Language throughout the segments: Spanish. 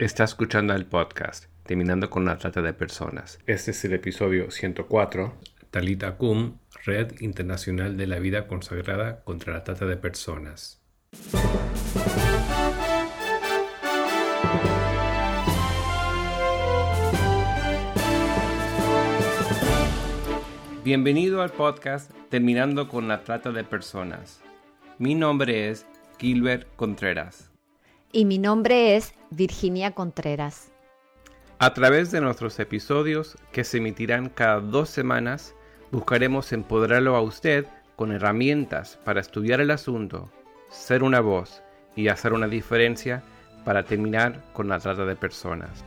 Está escuchando el podcast Terminando con la Trata de Personas. Este es el episodio 104. Talita Kum, Red Internacional de la Vida Consagrada contra la Trata de Personas. Bienvenido al podcast Terminando con la Trata de Personas. Mi nombre es Gilbert Contreras y mi nombre es Virginia Contreras. A través de nuestros episodios, que se emitirán cada dos semanas, buscaremos empoderarlo a usted con herramientas para estudiar el asunto, ser una voz y hacer una diferencia para terminar con la trata de personas.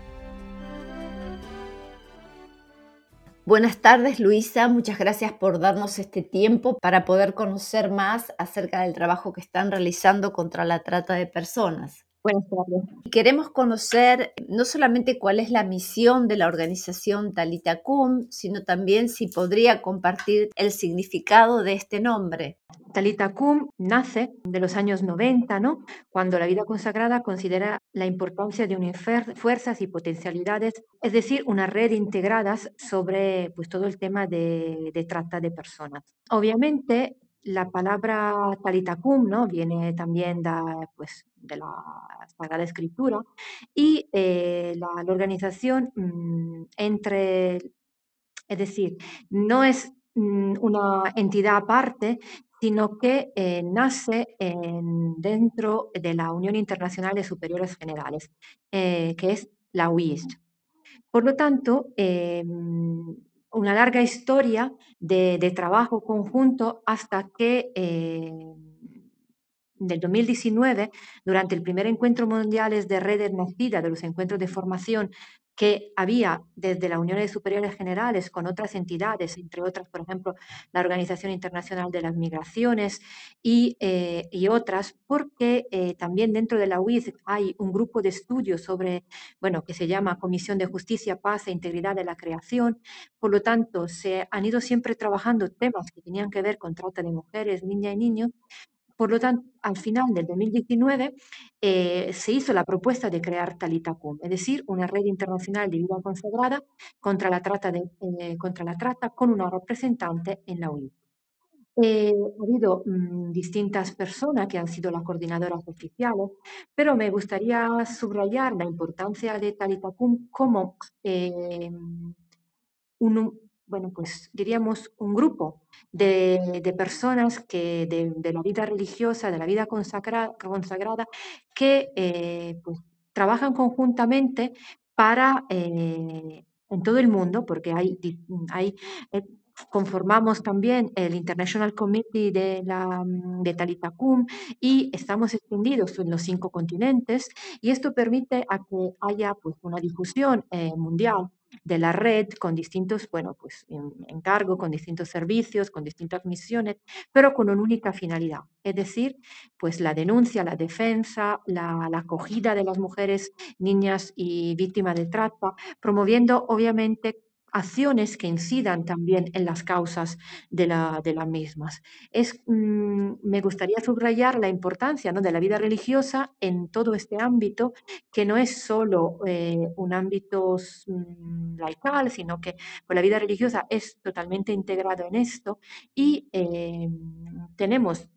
Buenas tardes Luisa, muchas gracias por darnos este tiempo para poder conocer más acerca del trabajo que están realizando contra la trata de personas. Buenas tardes. Queremos conocer no solamente cuál es la misión de la organización Talita Kum, sino también si podría compartir el significado de este nombre. Talita Kum nace de los años 90, ¿no? cuando la vida consagrada considera la importancia de unir fuerzas y potencialidades, es decir, una red integradas sobre pues, todo el tema de, de trata de personas. Obviamente, la palabra talitacum ¿no? viene también de, pues, de la Sagrada Escritura y eh, la, organización mm, entre, es decir, no es mm, una entidad aparte, sino que eh, nace dentro de la Unión Internacional de Superiores Generales, eh, que es la UIS. Por lo tanto, em, una larga historia de, trabajo conjunto hasta que eh, del 2019, durante el primer encuentro mundial de redes nacidas, de los encuentros de formación que había desde la Unión de Superiores Generales con otras entidades, entre otras, por ejemplo, la Organización Internacional de las Migraciones y, eh, otras, porque eh, también dentro de la UIS hay un grupo de estudios sobre, bueno, que se llama Comisión de Justicia, Paz e Integridad de la Creación. Por lo tanto, se han ido siempre trabajando temas que tenían que ver con trata de mujeres, niñas y niños, por lo tanto, al final del 2019 eh, se hizo la propuesta de crear Talitacum, es decir, una red internacional de vida consagrada contra la trata, de, eh, contra la trata con una representante en la ONU. Eh, ha habido mm, distintas personas que han sido las coordinadoras oficiales, pero me gustaría subrayar la importancia de Talitacum como un, bueno, pues diríamos un grupo de, personas que de, la vida religiosa, de la vida consagrada, que eh, pues, trabajan conjuntamente para, eh, en todo el mundo, porque hay, hay eh, conformamos también el International Committee de, la, de Talitacum y estamos extendidos en los cinco continentes y esto permite a que haya pues, una difusión mundial de la red con distintos, bueno, pues encargo, con distintos servicios, con distintas misiones, pero con una única finalidad, es decir, pues la denuncia, la defensa, la, la acogida de las mujeres, niñas y víctimas de trata, promoviendo obviamente acciones que incidan también en las causas de, la, de las mismas. Es, mm, me gustaría subrayar la importancia ¿no? de la vida religiosa en todo este ámbito, que no es solo eh, un ámbito mm, laical, sino que pues, la vida religiosa es totalmente integrado en esto y eh, tenemos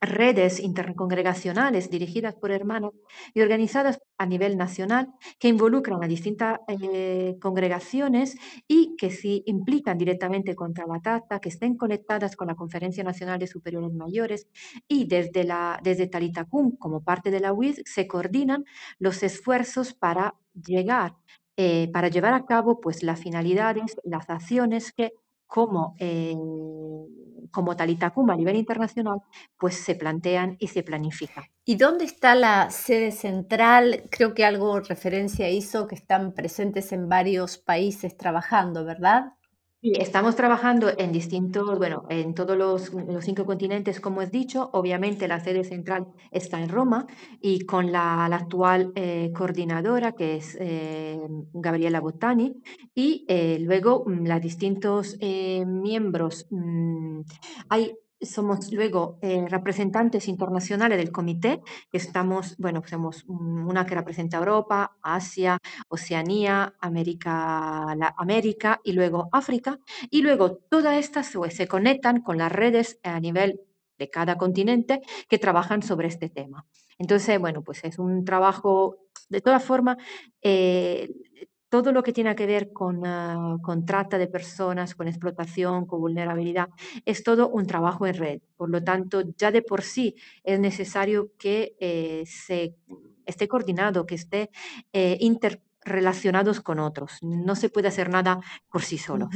redes intercongregacionales dirigidas por hermanos y organizadas a nivel nacional que involucran a distintas eh, congregaciones y que sí implican directamente contra la trata, que estén conectadas con la Conferencia Nacional de Superiores Mayores y desde, la, desde Talitacum, como parte de la UIS, se coordinan los esfuerzos para llegar, eh, para llevar a cabo pues, las finalidades, las acciones que como, eh, como a nivel internacional, pues se plantean y se planifican. ¿Y dónde está la sede central? Creo que algo referencia hizo que están presentes en varios países trabajando, ¿verdad? Estamos trabajando en distintos, bueno, en todos los, cinco continentes, como has dicho. Obviamente la sede central está en Roma y con la, actual eh, coordinadora, que es eh, Gabriela Bottani, y eh, luego mm, los distintos miembros. Mm, hay somos luego eh, representantes internacionales del comité, estamos, bueno, somos una que representa Europa, Asia, Oceanía, América, América y luego África, y luego todas estas pues, se conectan con las redes a nivel de cada continente que trabajan sobre este tema. Entonces, bueno, pues es un trabajo, de todas formas, eh, todo lo que tiene que ver con, ah, con, trata de personas, con explotación, con vulnerabilidad, es todo un trabajo en red. Por lo tanto, ya de por sí es necesario que eh, se esté coordinado, que esté eh, interrelacionados con otros. No se puede hacer nada por sí solos.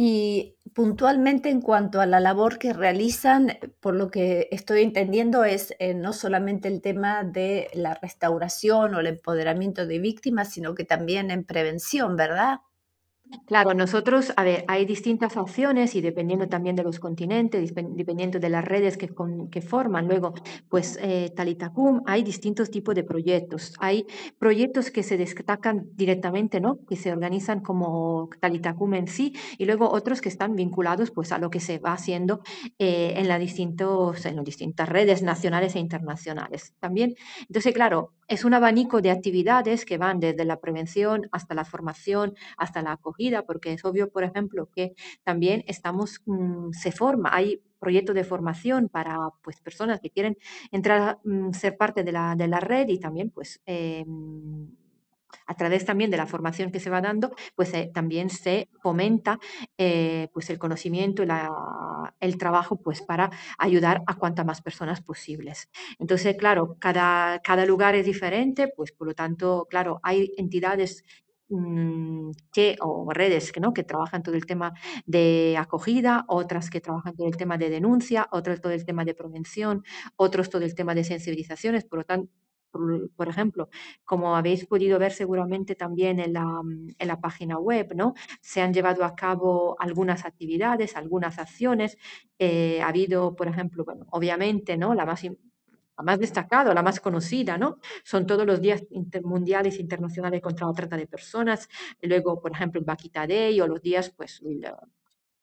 Y puntualmente en cuanto a la labor que realizan, por lo que estoy entendiendo, es eh, no solamente el tema de la restauración o el empoderamiento de víctimas, sino que también en prevención, ¿verdad? Claro, nosotros, a ver, hay distintas opciones y dependiendo también de los continentes, dependiendo de las redes que, que forman, luego, pues eh, Talitacum, hay distintos tipos de proyectos. Hay proyectos que se destacan directamente, ¿no? Que se organizan como Talitacum en sí y luego otros que están vinculados pues a lo que se va haciendo eh, en, la distintos, en las distintas redes nacionales e internacionales. También, entonces, claro, es un abanico de actividades que van desde la prevención hasta la formación, hasta la acogida, porque es obvio, por ejemplo, que también estamos, mm, se forma, hay proyectos de formación para pues, personas que quieren entrar a mm, ser parte de la, de la, red y también pues em, a través también de la formación que se va dando, pues eh, también se fomenta eh, pues el conocimiento la, el trabajo pues para ayudar a cuantas más personas posibles. Entonces, claro, cada, cada lugar es diferente, pues por lo tanto, claro, hay entidades mm, que, o redes ¿no? que trabajan todo el tema de acogida, otras que trabajan todo el tema de denuncia, otras todo el tema de prevención, otros todo el tema de sensibilizaciones, por lo tanto, por, ejemplo, como habéis podido ver seguramente también en la, mm, en la, página web, ¿no? Se han llevado a cabo algunas actividades, algunas acciones. Eh, ha habido, por ejemplo, bueno, obviamente, ¿no? La más, la más destacada, la más conocida, ¿no? Son todos los días mundiales internacionales contra la trata de personas. Luego, por ejemplo, el Baquita Day o los días, pues,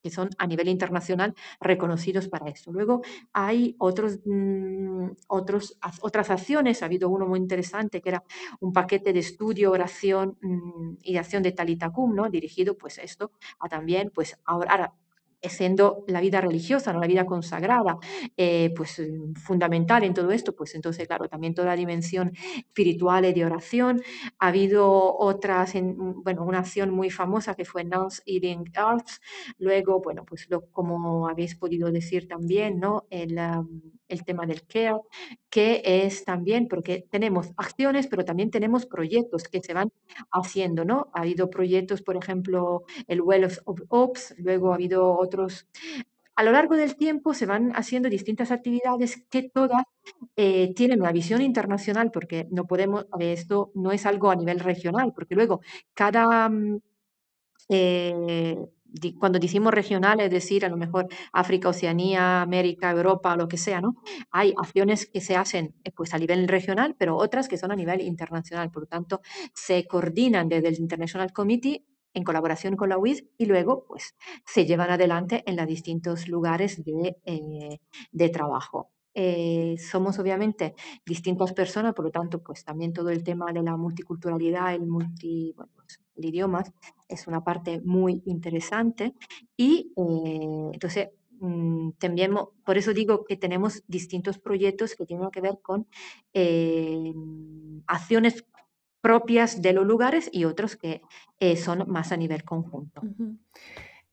que son a nivel internacional reconocidos para esto. Luego hay otros, mm, otros, otras acciones, ha habido uno muy interesante que era un paquete de estudio, oración mm, y acción de Talitacum, ¿no? dirigido pues esto a también, pues ahora siendo la vida religiosa, ¿no? la vida consagrada, eh, pues mm, fundamental en todo esto, pues entonces, claro, también toda la dimensión espiritual y de oración. Ha habido otras, mm, bueno, una acción muy famosa que fue Nance Eating Arts, luego, bueno, pues lo, como habéis podido decir también, ¿no? El, el tema del care, que es también, porque tenemos acciones, pero también tenemos proyectos que se van haciendo, ¿no? Ha habido proyectos, por ejemplo, el Well of Ops, luego ha habido A lo largo del tiempo se van haciendo distintas actividades que todas eh, tienen una visión internacional, porque no podemos, esto no es algo a nivel regional, porque luego cada mm, eh, cuando decimos regional, es decir, a lo mejor África, Oceanía, América, Europa, lo que sea, ¿no? Hay acciones que se hacen eh, pues, a nivel regional, pero otras que son a nivel internacional. Por lo tanto, se coordinan desde el International Committee en colaboración con la UIS y luego pues, se llevan adelante en los distintos lugares de, eh, trabajo. Eh, somos obviamente distintas personas, por lo tanto, pues también todo el tema de la multiculturalidad, el multi, bueno, pues, el idioma es una parte muy interesante y eh, entonces mm, también, por eso digo que tenemos distintos proyectos que tienen que ver con eh, acciones propias de los lugares y otros que eh, son más a nivel conjunto.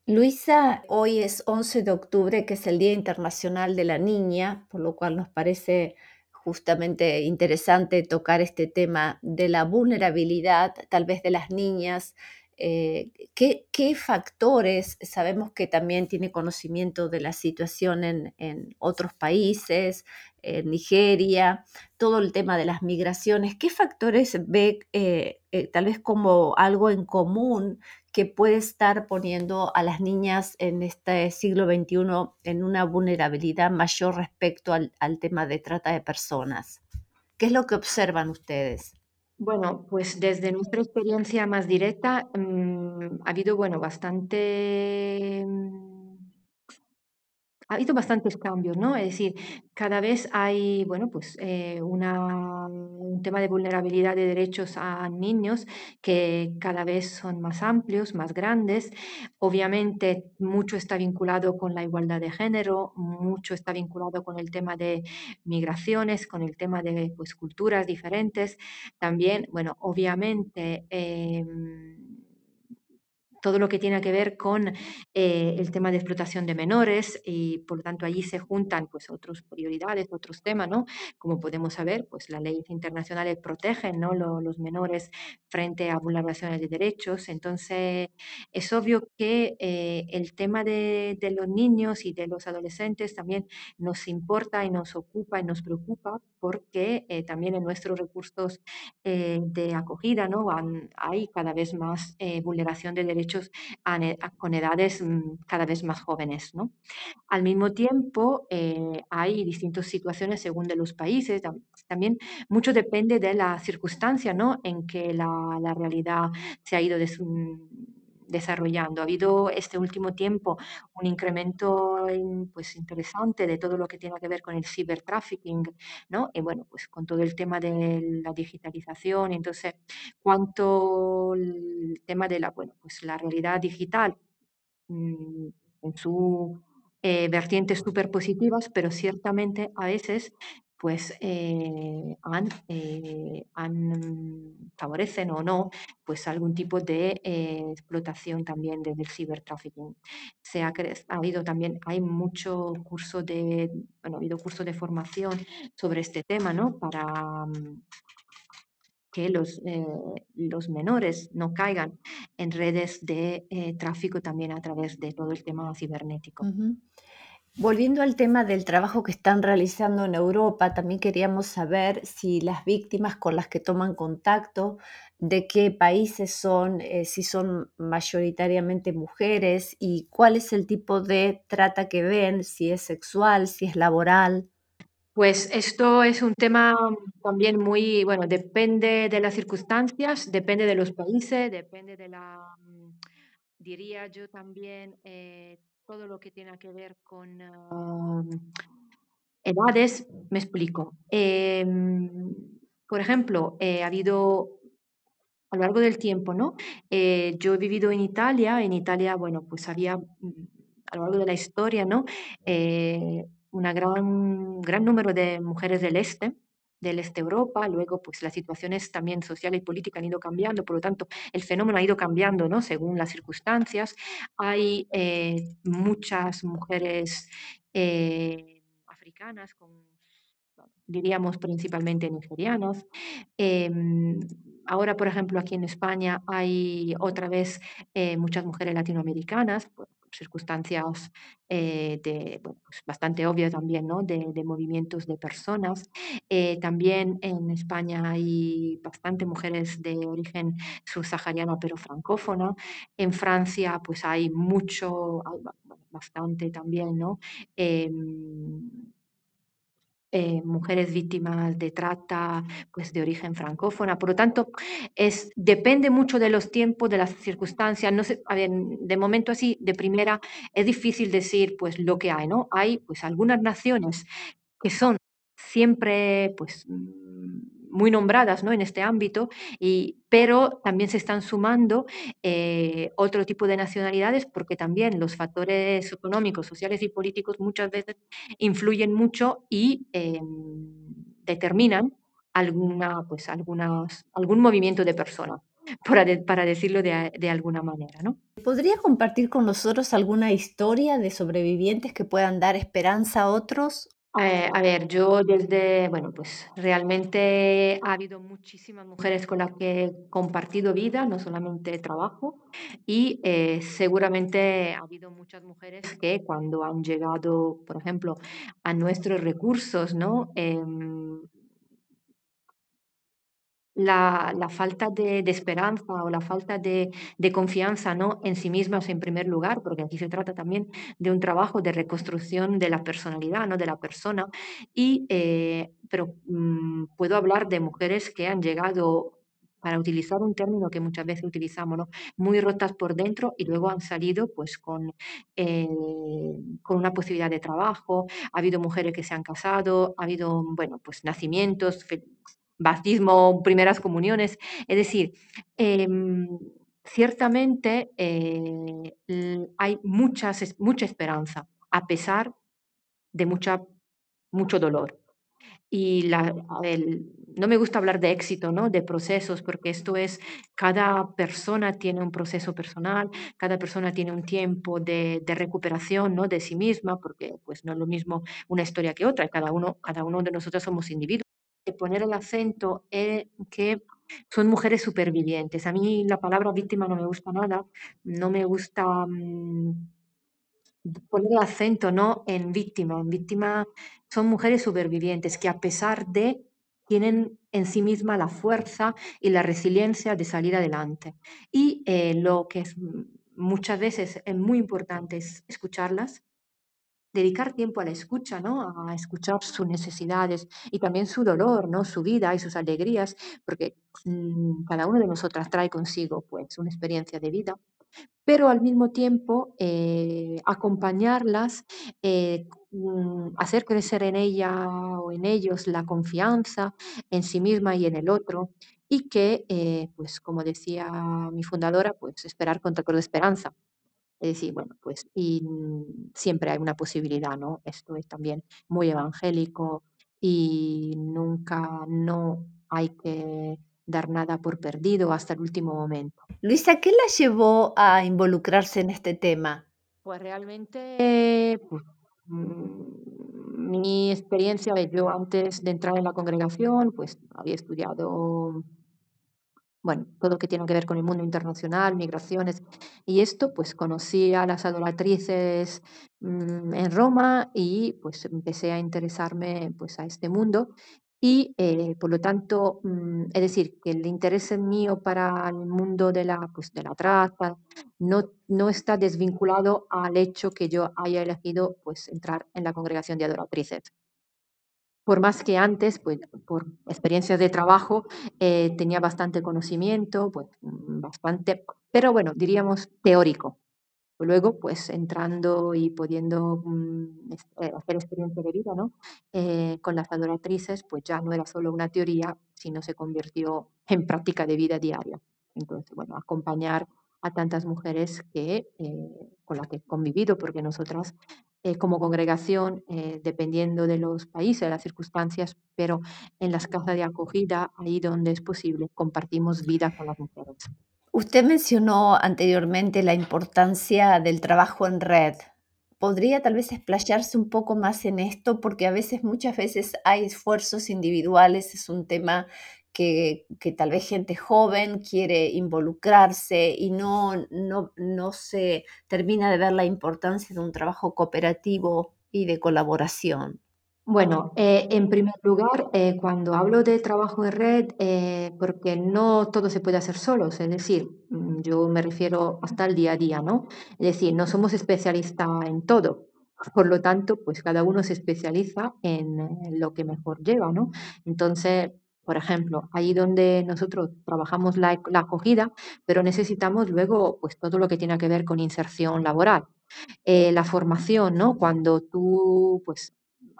Luisa, hoy es 11 de octubre, que es el Día Internacional de la Niña, por lo cual nos parece justamente interesante tocar este tema de la vulnerabilidad, tal vez de las niñas. Eh, ¿qué, factores, sabemos que también tiene conocimiento de la situación en, otros países, en Nigeria, todo el tema de las migraciones, ¿qué factores ve eh, eh, tal vez como algo en común que puede estar poniendo a las niñas en este siglo XXI en una vulnerabilidad mayor respecto al, tema de trata de personas. ¿Qué es lo que observan ustedes? Bueno, pues desde nuestra experiencia más directa mm, ha habido, bueno, bastante... Mm, ha habido bastantes cambios, ¿no? Es decir, cada vez hay, bueno, pues eh, un tema de vulnerabilidad de derechos a niños que cada vez son más amplios, más grandes. Obviamente, mucho está vinculado con la igualdad de género, mucho está vinculado con el tema de migraciones, con el tema de pues, culturas diferentes. También, bueno, obviamente... Em, todo lo que tiene que ver con eh, el tema de explotación de menores y por lo tanto allí se juntan pues otras prioridades, otros temas, ¿no? Como podemos saber, pues las leyes internacionales protegen, ¿no? los menores frente a vulneraciones de derechos. Entonces es obvio que eh, el tema de, los niños y de los adolescentes también nos importa y nos ocupa y nos preocupa porque eh, también en nuestros recursos de acogida, ¿no? hay cada vez más vulneración de derechos con edades mm, cada vez más jóvenes. ¿no? Al mismo tiempo, eh, hay distintas situaciones según de los países. También mucho depende de la circunstancia ¿no? en que la, la realidad se ha ido desarrollando. Ha habido este último tiempo un incremento pues, interesante de todo lo que tiene que ver con el cibertrafficking, ¿no? Y bueno, pues con todo el tema de la digitalización, entonces, cuanto el tema de la, bueno, pues la realidad digital mm, en su eh, vertientes súper positivas, pero ciertamente a veces pues eh, han, eh, favorecen o no pues algún tipo de eh, explotación también desde el cibertrafficking. Se ha, ha, habido también, hay mucho curso de, bueno, ha habido curso de formación sobre este tema, ¿no? Para mm, que los, los menores no caigan en redes de tráfico también a través de todo el tema cibernético. Volviendo al tema del trabajo que están realizando en Europa, también queríamos saber si las víctimas con las que toman contacto, de qué países son, eh, si son mayoritariamente mujeres y cuál es el tipo de trata que ven, si es sexual, si es laboral. Pues esto es un tema también muy, bueno, depende de las circunstancias, depende de los países, depende de la, diría yo también, eh, todo lo que tiene que ver con edades, me explico. Em, por ejemplo, eh, ha habido a lo largo del tiempo, ¿no? Eh, yo he vivido en Italia, en Italia, bueno, pues había mm, a lo largo de la historia, ¿no? Eh, una gran, gran número de mujeres del este, del este Europa, luego pues las situaciones también sociales y políticas han ido cambiando, por lo tanto el fenómeno ha ido cambiando ¿no? según las circunstancias. Hay eh, muchas mujeres eh, africanas, con, diríamos principalmente nigerianas. Em, ahora, por ejemplo, aquí en España hay otra vez eh, muchas mujeres latinoamericanas, circunstancias eh, de, pues bastante obvias también, ¿no? de, movimientos de personas. Eh, también en España hay bastante mujeres de origen subsahariano, pero francófona. En Francia, pues hay mucho, bastante también, ¿no? Em, eh, mujeres víctimas de trata pues de origen francófona. Por lo tanto, es, depende mucho de los tiempos, de las circunstancias. No sé, de momento así, de primera, es difícil decir pues lo que hay, ¿no? Hay pues algunas naciones que son siempre pues muy nombradas ¿no? en este ámbito, y, pero también se están sumando eh, otro tipo de nacionalidades porque también los factores económicos, sociales y políticos muchas veces influyen mucho y em, determinan alguna, pues, algunas, algún movimiento de personas. Para, para, decirlo de, de, alguna manera. ¿no? ¿Podría compartir con nosotros alguna historia de sobrevivientes que puedan dar esperanza a otros eh, a ver, yo desde, bueno, pues realmente ha habido muchísimas mujeres con las que he compartido vida, no solamente trabajo, y eh, seguramente ha habido muchas mujeres que cuando han llegado, por ejemplo, a nuestros recursos, ¿no? Em, la, falta de, esperanza o la falta de, confianza ¿no? en sí mismas en primer lugar, porque aquí se trata también de un trabajo de reconstrucción de la personalidad, ¿no? de la persona. Y, eh, pero mm, puedo hablar de mujeres que han llegado para utilizar un término que muchas veces utilizamos, ¿no? muy rotas por dentro y luego han salido pues con, eh, con una posibilidad de trabajo, ha habido mujeres que se han casado, ha habido, bueno, pues nacimientos, bautismo, primeras comuniones, es decir, em, ciertamente eh, hay muchas, mucha esperanza, a pesar de mucha, mucho dolor. Y la, no me gusta hablar de éxito, ¿no? de procesos, porque esto es, cada persona tiene un proceso personal, cada persona tiene un tiempo de, de, recuperación ¿no? de sí misma, porque pues, no es lo mismo una historia que otra, cada uno, cada uno de nosotros somos individuos. Poner el acento en que son mujeres supervivientes. A mí la palabra víctima no me gusta nada, no me gusta... Mmm, poner el acento ¿no? en víctima. En víctima son mujeres supervivientes que a pesar de tienen en sí misma la fuerza y la resiliencia de salir adelante. Y eh, lo que es muchas veces es muy importante es escucharlas, dedicar tiempo a la escucha, ¿no? A escuchar sus necesidades y también su dolor, ¿no? Su vida y sus alegrías, porque mmm, cada uno de nosotras trae consigo, pues, una experiencia de vida pero al mismo tiempo eh, acompañarlas, eh, mm, hacer crecer en ella o en ellos la confianza en sí misma y en el otro, y que, eh, pues como decía mi fundadora, pues esperar con de esperanza. Es decir, bueno, pues y mm, siempre hay una posibilidad, ¿no? Esto es también muy evangélico y nunca no hay que dar nada por perdido hasta el último momento. Luisa, ¿qué la llevó a involucrarse en este tema? Pues realmente, pues, mm, mi experiencia, yo antes de entrar en la congregación, pues había estudiado bueno, todo lo que tiene que ver con el mundo internacional, migraciones. Y esto, pues conocí a las adoratrices mm, en Roma y pues empecé a interesarme pues a este mundo. Y eh, por lo tanto, mm, es decir, que el interés mío para el mundo de la, pues, de la trata no, no está desvinculado al hecho que yo haya elegido pues entrar en la congregación de adoratrices por más que antes, pues por experiencias de trabajo, eh, tenía bastante conocimiento, pues mm, bastante, pero bueno, diríamos teórico. Luego, pues entrando y pudiendo mm, eh, hacer experiencia de vida, ¿no? Eh, con las adoratrices, pues ya no era solo una teoría, sino se convirtió en práctica de vida diaria. Entonces, bueno, acompañar a tantas mujeres que, con las que he convivido, porque nosotras eh, como congregación, eh, dependiendo de los países, de las circunstancias, pero en las casas de acogida, ahí donde es posible, compartimos vida con las mujeres. Usted mencionó anteriormente la importancia del trabajo en red. ¿Podría tal vez explayarse un poco más en esto? Porque a veces, muchas veces hay esfuerzos individuales, es un tema que, tal vez gente joven quiere involucrarse y no, no, no se termina de ver la importancia de un trabajo cooperativo y de colaboración. Bueno, eh, en primer lugar, eh, cuando hablo de trabajo en red, eh, porque no todo se puede hacer solos, es decir, mm, yo me refiero hasta el día a día, ¿no? Es decir, no somos especialistas en todo. Por lo tanto, pues cada uno se especializa en lo que mejor lleva, ¿no? Entonces, por ejemplo, ahí donde nosotros trabajamos la, acogida, pero necesitamos luego pues todo lo que tiene que ver con inserción laboral. Eh, la formación, ¿no? Cuando tú pues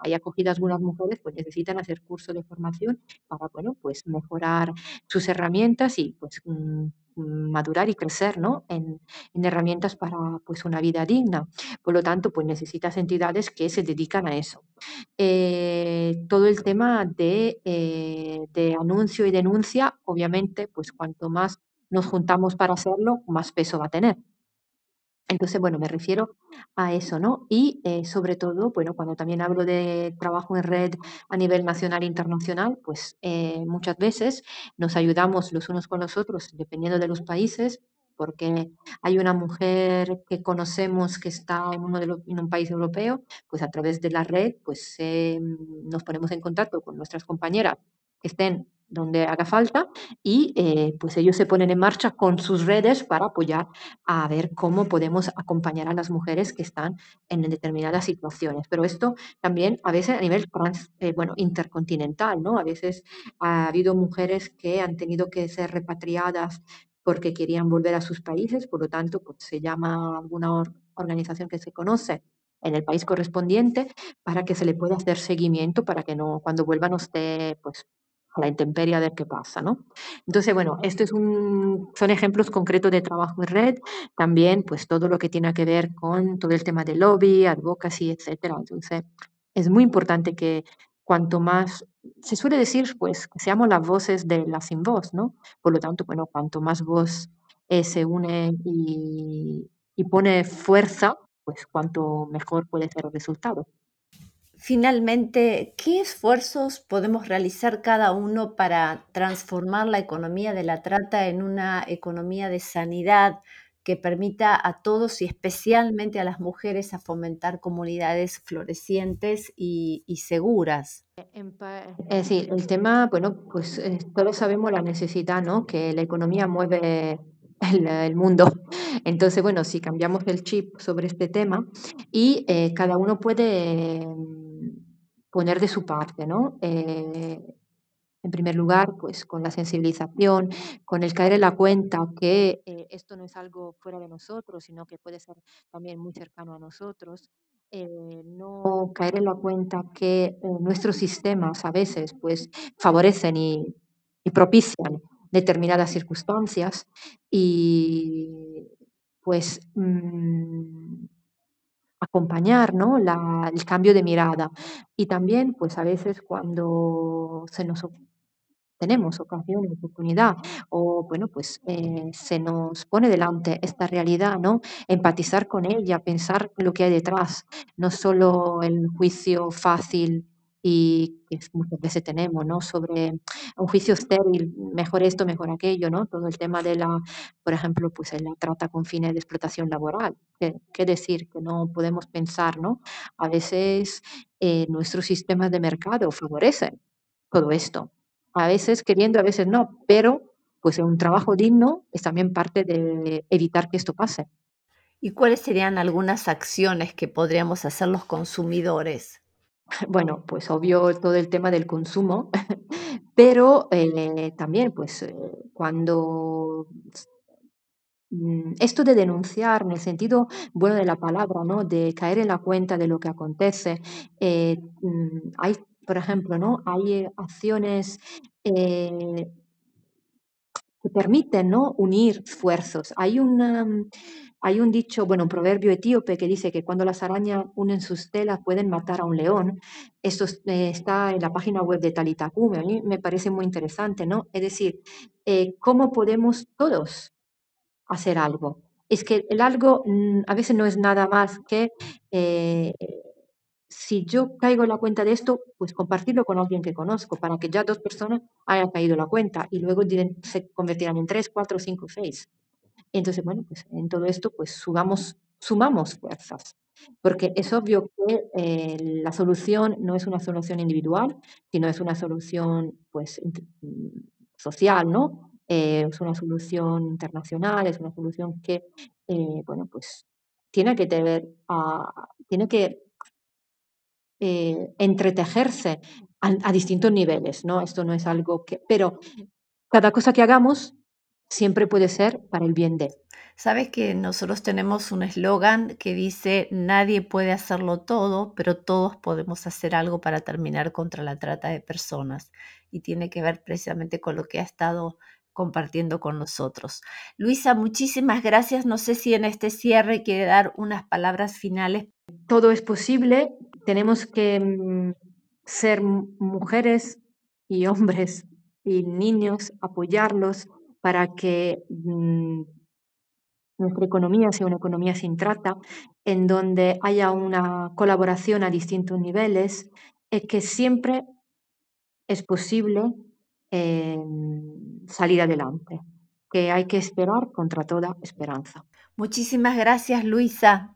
hay acogidas algunas mujeres, pues necesitan hacer curso de formación para, bueno, pues mejorar sus herramientas y pues mm, madurar y crecer, ¿no? En, herramientas para, pues, una vida digna. Por lo tanto, pues necesitas entidades que se dedican a eso. Eh, todo el tema de, eh, de anuncio y denuncia, obviamente, pues cuanto más nos juntamos para hacerlo, más peso va a tener. Entonces, bueno, me refiero a eso, ¿no? Y eh, sobre todo, bueno, cuando también hablo de trabajo en red a nivel nacional e internacional, pues eh, muchas veces nos ayudamos los unos con los otros, dependiendo de los países, porque hay una mujer que conocemos que está en, uno de los, en un país europeo, pues a través de la red, pues nos ponemos en contacto con nuestras compañeras que estén donde haga falta y eh, pues ellos se ponen en marcha con sus redes para apoyar a ver cómo podemos acompañar a las mujeres que están en determinadas situaciones. Pero esto también a veces a nivel eh, bueno, intercontinental, ¿no? A veces ha habido mujeres que han tenido que ser repatriadas porque querían volver a sus países, por lo tanto, pues se llama alguna organización que se conoce en el país correspondiente para que se le pueda hacer seguimiento para que no cuando vuelvan no esté pues a la intemperie de qué pasa, ¿no? Entonces, bueno, esto es un, son ejemplos concretos de trabajo en red, también pues todo lo que tiene que ver con todo el tema de lobby, advocacy, etcétera. Entonces, es muy importante que cuanto más, se suele decir pues que seamos las voces de la sin voz, ¿no? Por lo tanto, bueno, cuanto más voz eh, se une y pone fuerza, pues cuanto mejor puede ser el resultado. Finalmente, ¿qué esfuerzos podemos realizar cada uno para transformar la economía de la trata en una economía de sanidad que permita a todos y especialmente a las mujeres a fomentar comunidades florecientes y, seguras? Es decir, el tema, bueno, pues eh, todos sabemos la necesidad, ¿no? Que la economía mueve el, mundo. Entonces, bueno, si cambiamos el chip sobre este tema y eh, cada uno puede mm, poner de su parte, ¿no? Eh, en primer lugar, pues con la sensibilización, con el caer en la cuenta que eh, esto no es algo fuera de nosotros, sino que puede ser también muy cercano a nosotros. no caer en la cuenta que nuestros sistemas a veces pues favorecen y, y propician determinadas circunstancias y pues mm, acompañar ¿no? el cambio de mirada. Y también pues a veces cuando se nos tenemos ocasión, oportunidad, o bueno, pues eh, se nos pone delante esta realidad, ¿no? Empatizar con ella, pensar lo que hay detrás, no solo el juicio fácil y que muchas veces tenemos, ¿no? Sobre un juicio estéril, mejor esto, mejor aquello, ¿no? Todo el tema de la, por ejemplo, pues la trata con fines de explotación laboral. ¿Qué, decir? Que no podemos pensar, ¿no? A veces eh, nuestros sistemas de mercado favorecen todo esto. A veces queriendo, a veces no, pero pues un trabajo digno es también parte de evitar que esto pase. ¿Y cuáles serían algunas acciones que podríamos hacer los consumidores bueno, pues obvio todo el tema del consumo, pero eh, también pues eh, cuando mm, esto de denunciar en el sentido bueno de la palabra, ¿no? De caer en la cuenta de lo que acontece. Eh, mm, hay, por ejemplo, ¿no? Hay acciones que permiten, ¿no? Unir esfuerzos. Hay una, hay un dicho, bueno, un proverbio etíope que dice que cuando las arañas unen sus telas pueden matar a un león. Esto eh, está en la página web de Talitacume. A mí me parece muy interesante, ¿no? Es decir, eh, ¿cómo podemos todos hacer algo? Es que el algo mm, a veces no es nada más que eh, si yo caigo en la cuenta de esto, pues compartirlo con alguien que conozco para que ya dos personas hayan caído en la cuenta y luego se convertirán en tres, cuatro, cinco, seis. Entonces, bueno, pues en todo esto, pues sumamos, sumamos fuerzas, porque es obvio que eh, la solución no es una solución individual, sino es una solución, pues, mm, social, ¿no? Eh, es una solución internacional, es una solución que, eh, bueno, pues tiene que tener, tiene que entretejerse a, a, distintos niveles, ¿no? Esto no es algo que, pero cada cosa que hagamos siempre puede ser para el bien de. Sabes que nosotros tenemos un eslogan que dice, nadie puede hacerlo todo, pero todos podemos hacer algo para terminar contra la trata de personas. Y tiene que ver precisamente con lo que ha estado compartiendo con nosotros. Luisa, muchísimas gracias. No sé si en este cierre quiere dar unas palabras finales. Todo es posible. Tenemos que mm, ser mujeres y hombres y niños, apoyarlos, para que mm, nuestra economía sea una economía sin trata, en donde haya una colaboración a distintos niveles, es que siempre es posible em, salir adelante, que hay que esperar contra toda esperanza. Muchísimas gracias, Luisa.